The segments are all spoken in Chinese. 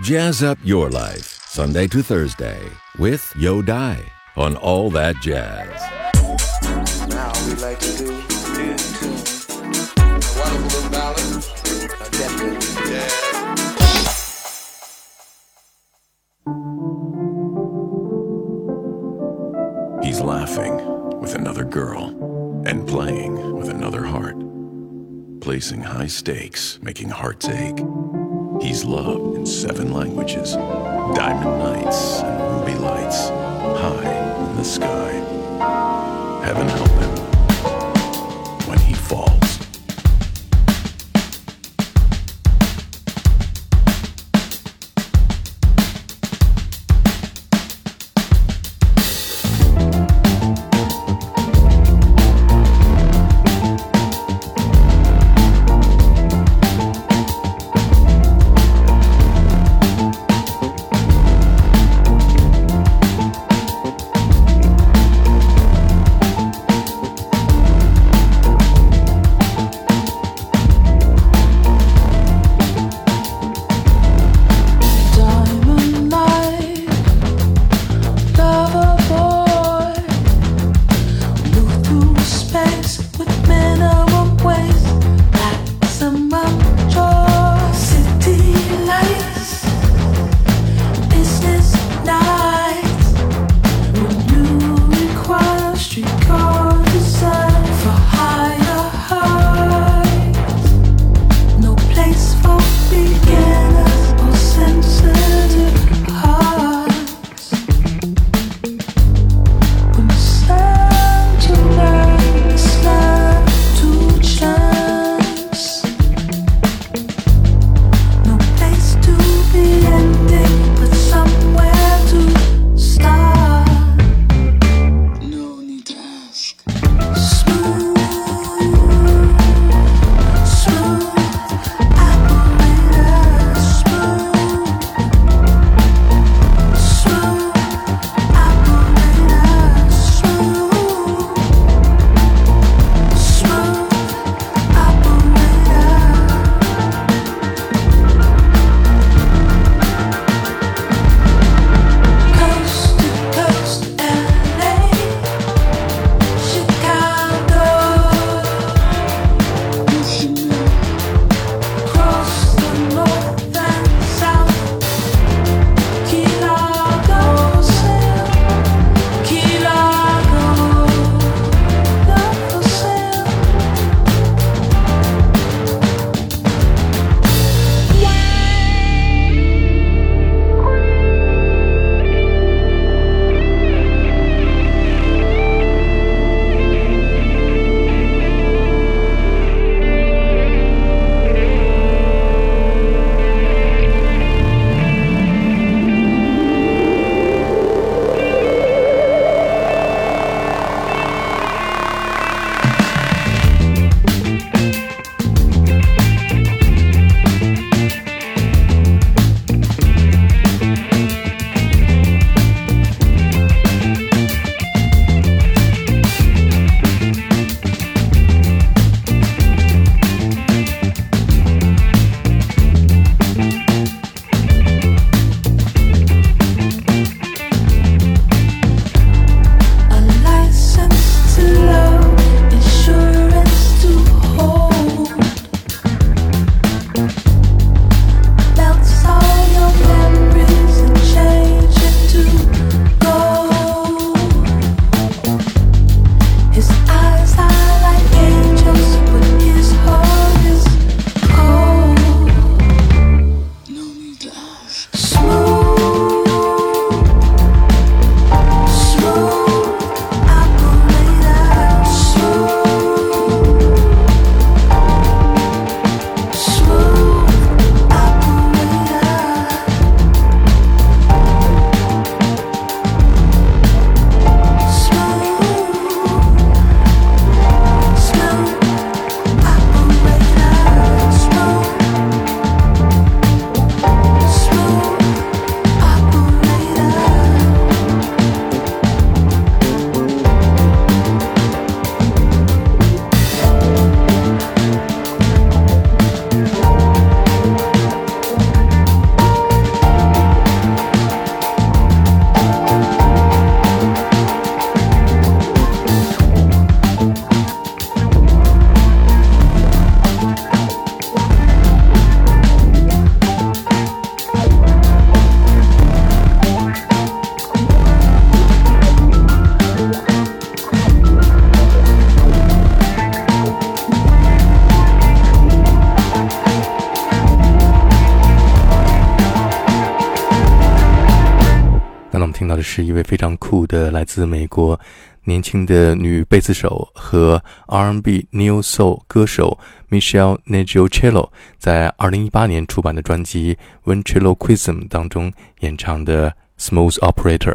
Jazz up your life, Sunday to Thursday, with Yo Die on All That Jazz. Now we like to do in tune. A wonderful little ballad. A definite. Yeah. He's laughing with another girl and playing with another heart. Placing high stakes, making hearts ache. He's loved in seven languages. Diamond nights and ruby lights. High in the sky. Heaven help him 是一位非常酷的来自美国年轻的女贝斯手和 R&B New Soul 歌手 Michelle Nigio Cello 在二零一八年出版的专辑《Ventriloquism》当中演唱的《Smooth Operator》。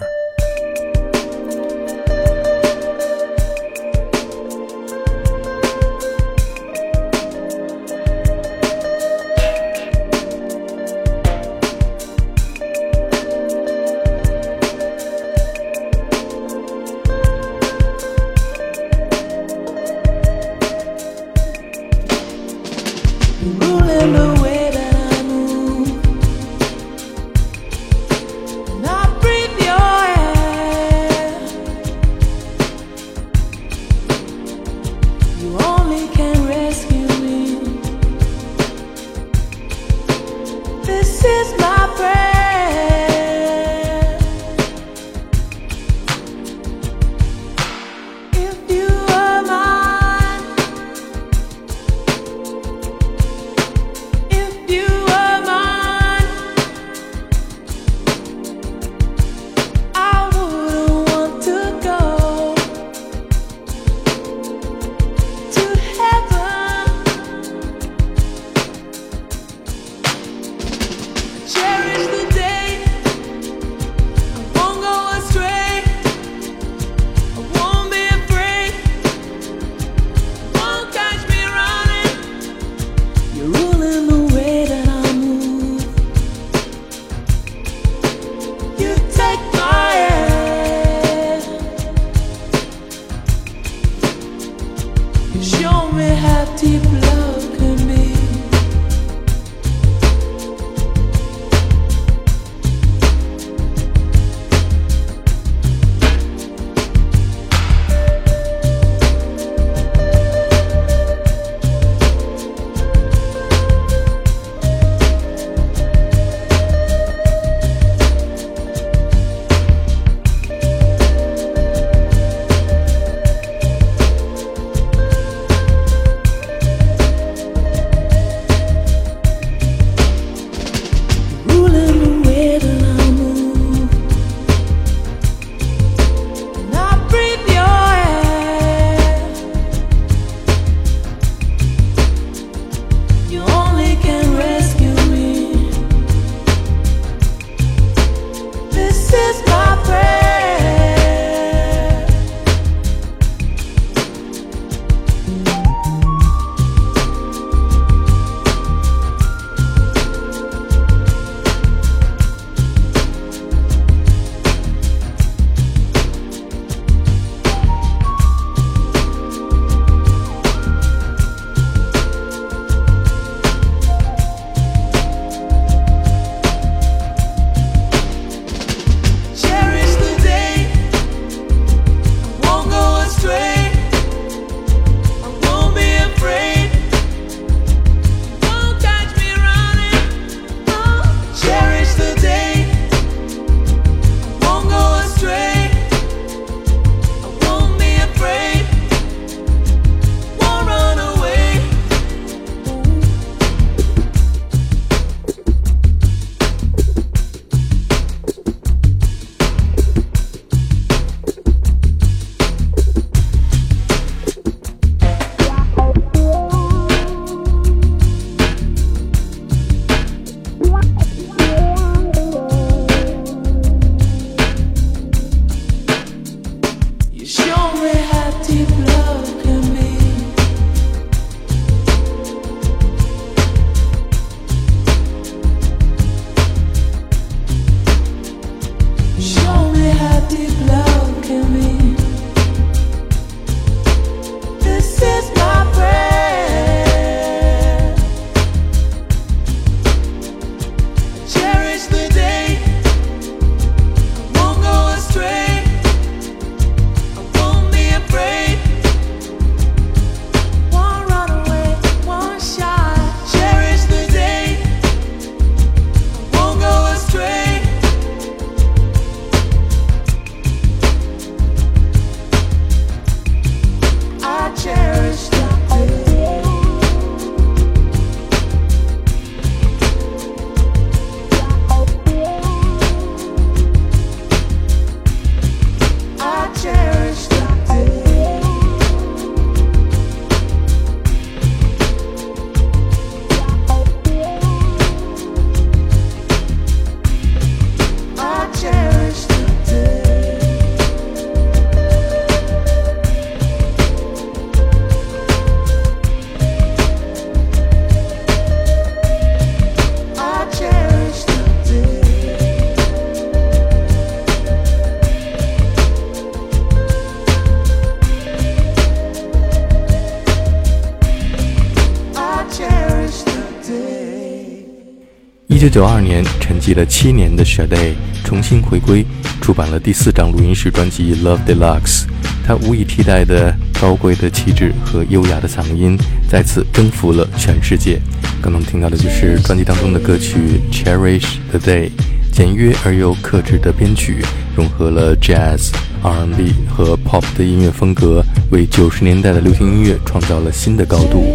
九二年，沉寂了七年的 Shade 重新回归，出版了第四张录音室专辑《Love Deluxe》。他无以替代的高贵的气质和优雅的嗓音，再次征服了全世界。刚刚听到的就是专辑当中的歌曲《Cherish the Day》，简约而又克制的编曲，融合了 Jazz、R&B 和 Pop 的音乐风格，为九十年代的流行音乐创造了新的高度。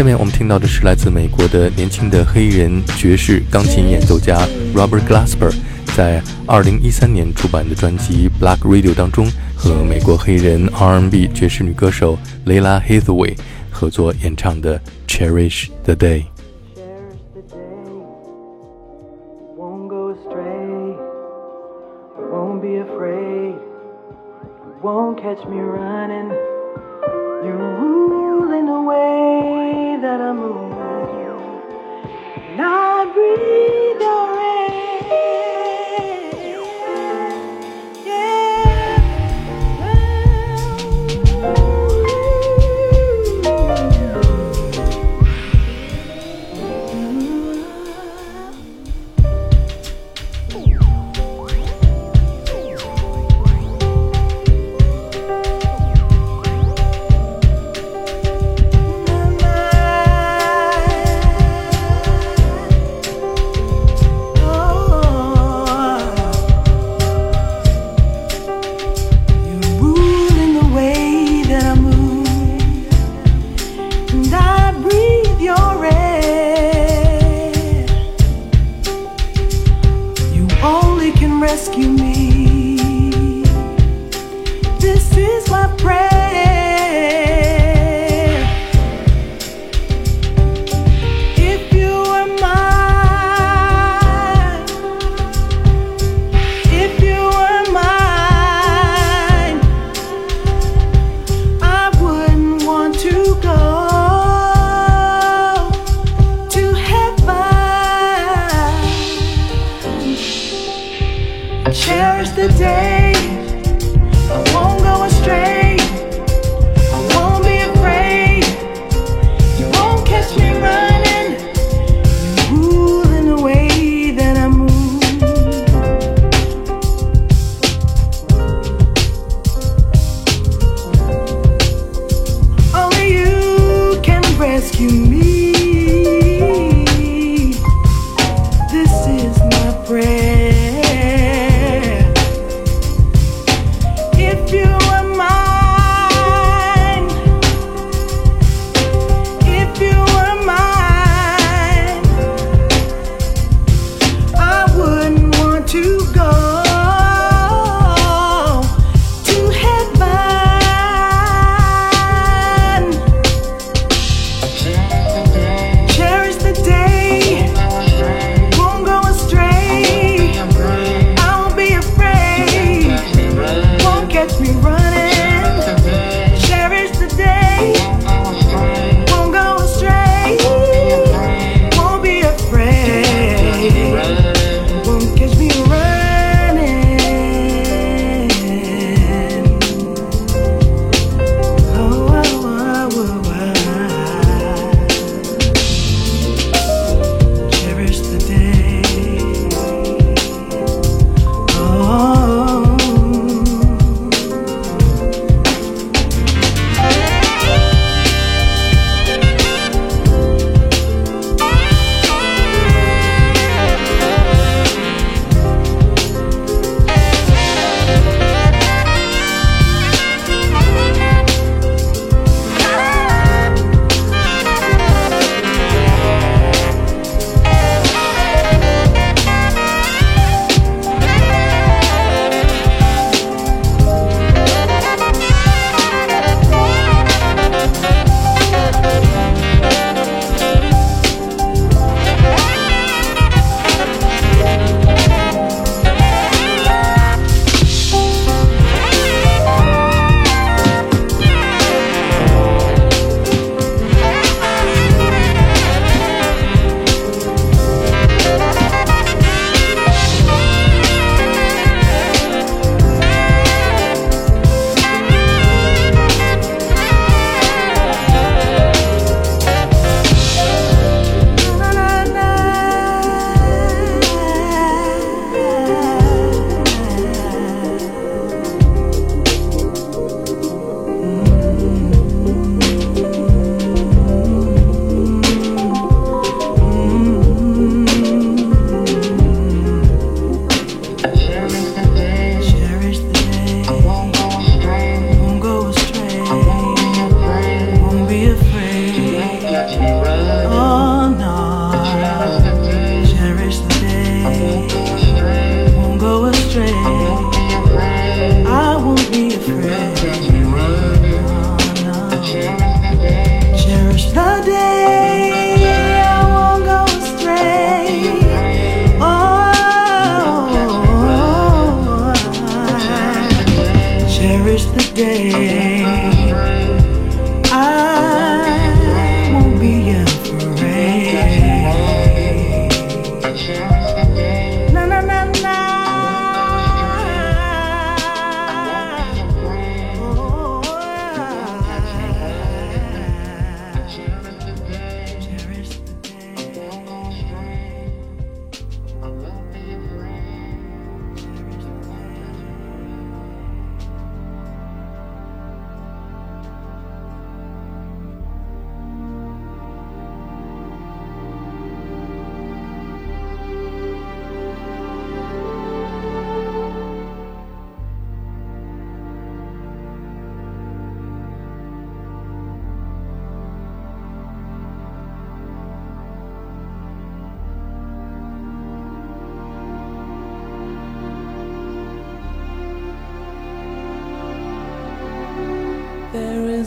下面我们听到的是来自美国的年轻的黑人爵士钢琴演奏家 Robert Glasper，在2013年出版的专辑《Black Radio》当中，和美国黑人 R&B 爵士女歌手 Layla Hathaway 合作演唱的《Cherish the Day》。catch me running.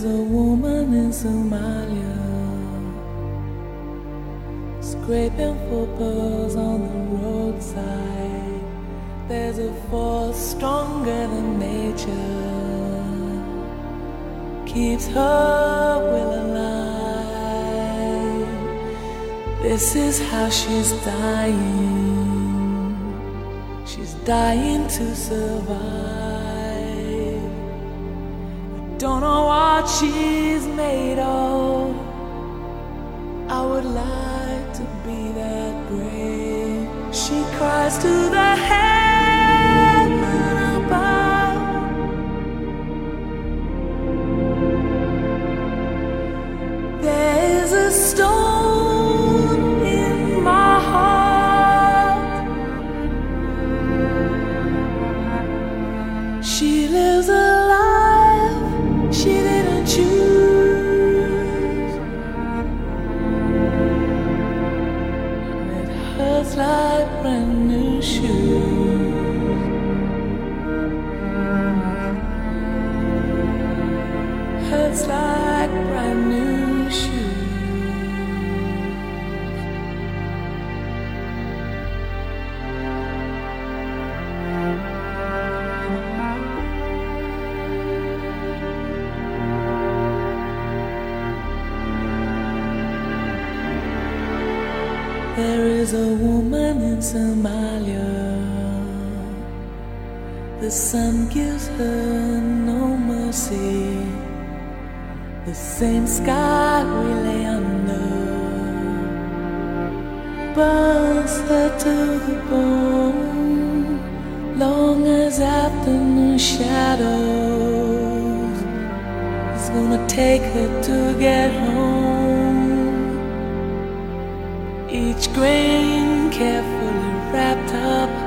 Is a woman in Somalia scraping for pearls on the roadside. There's a force stronger than nature, keeps her will alive. This is how she's dying. She's dying to survive she's made of. I would like to be that brave. She cries to the heaven sun gives her no mercy. The same sky we lay under burns her to the bone. Long as afternoon shadows is gonna take her to get home. Each grain carefully wrapped up,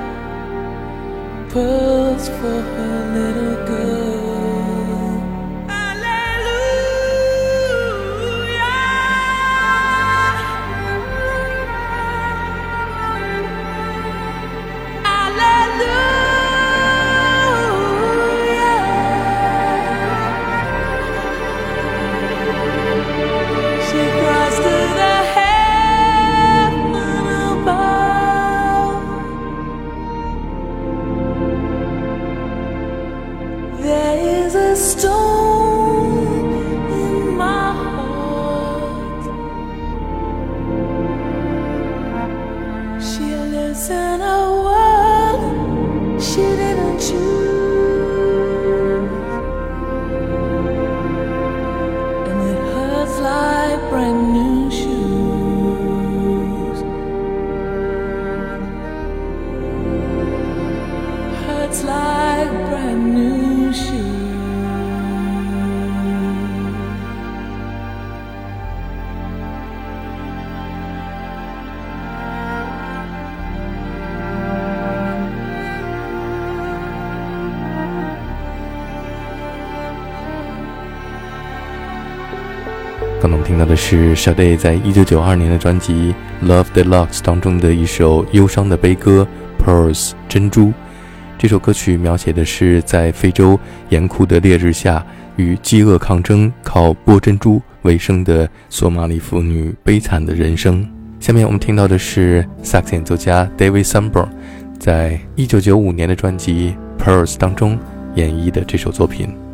pearls for her little girl. 听到的是 Sade 在一九九二年的专辑《Love Deluxe》当中的一首忧伤的悲歌《Pearls》珍珠。这首歌曲描写的是在非洲严酷的烈日下与饥饿抗争、靠剥珍珠为生的索马里妇女悲惨的人生。下面我们听到的是萨克斯演奏家 David Sambor 在一九九五年的专辑《Pearls》当中演绎的这首作品。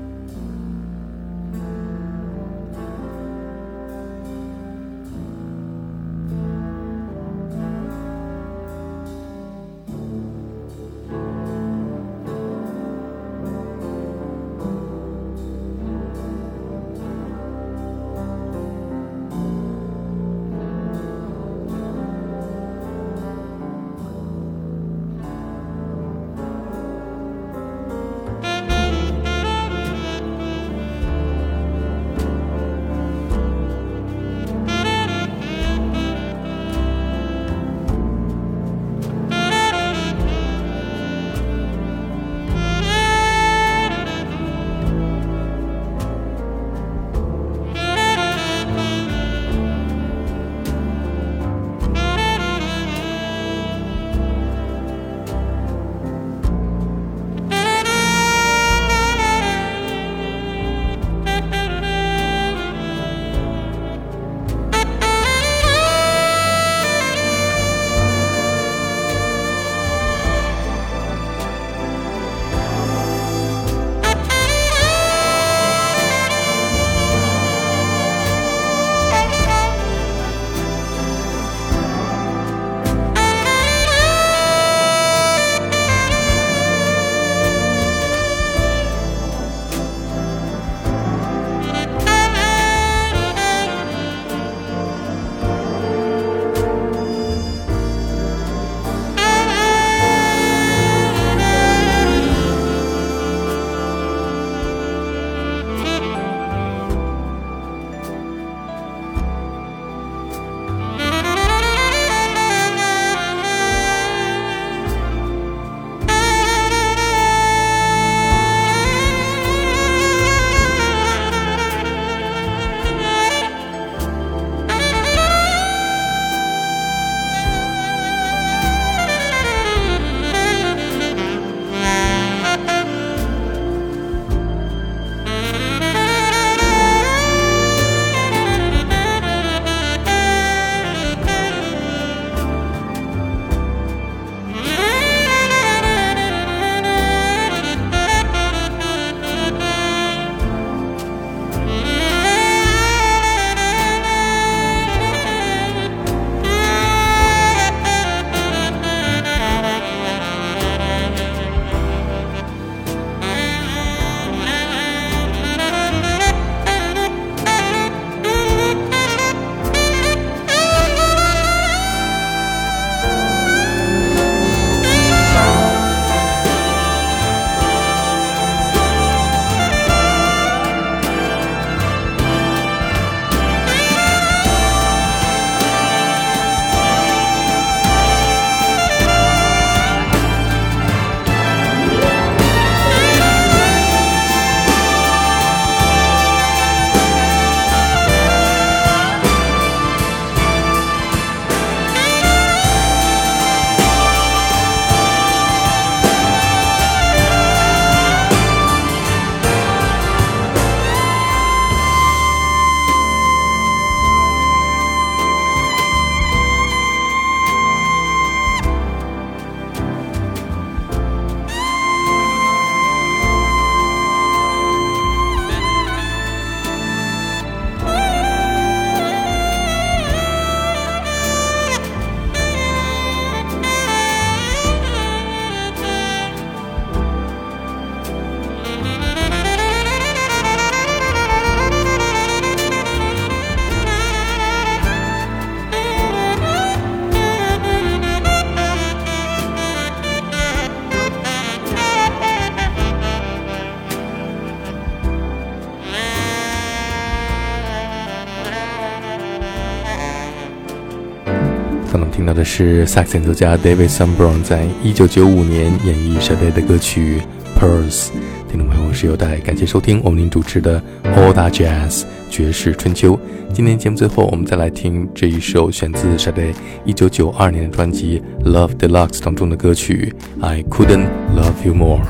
听到的是萨克斯演奏家 David Sanborn 在一九九五年演绎 Sade 的歌曲《Pearls》。听众朋友，我是有代，感谢收听我们您主持的 All That Jazz 爵士春秋。今天节目最后，我们再来听这一首选自 Sade 一九九二年的专辑《Love Deluxe》当中的歌曲《I Couldn't Love You More》。